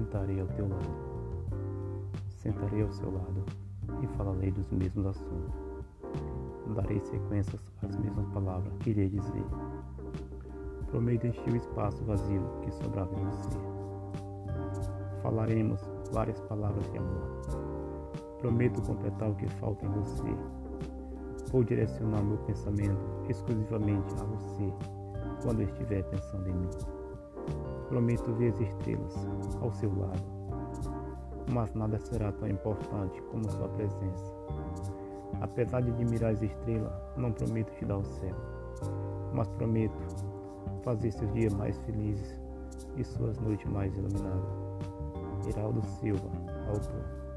ao teu lado. Sentarei ao seu lado e falarei dos mesmos assuntos. Darei sequências às mesmas palavras que irei dizer. Prometo encher o espaço vazio que sobrava em você. Falaremos várias palavras de amor. Prometo completar o que falta em você. Vou direcionar meu pensamento exclusivamente a você quando estiver pensando em mim. Prometo ver as estrelas ao seu lado, mas nada será tão importante como sua presença. Apesar de admirar as estrelas, não prometo te dar o céu, mas prometo fazer seus dias mais felizes e suas noites mais iluminadas. Heraldo Silva, autor.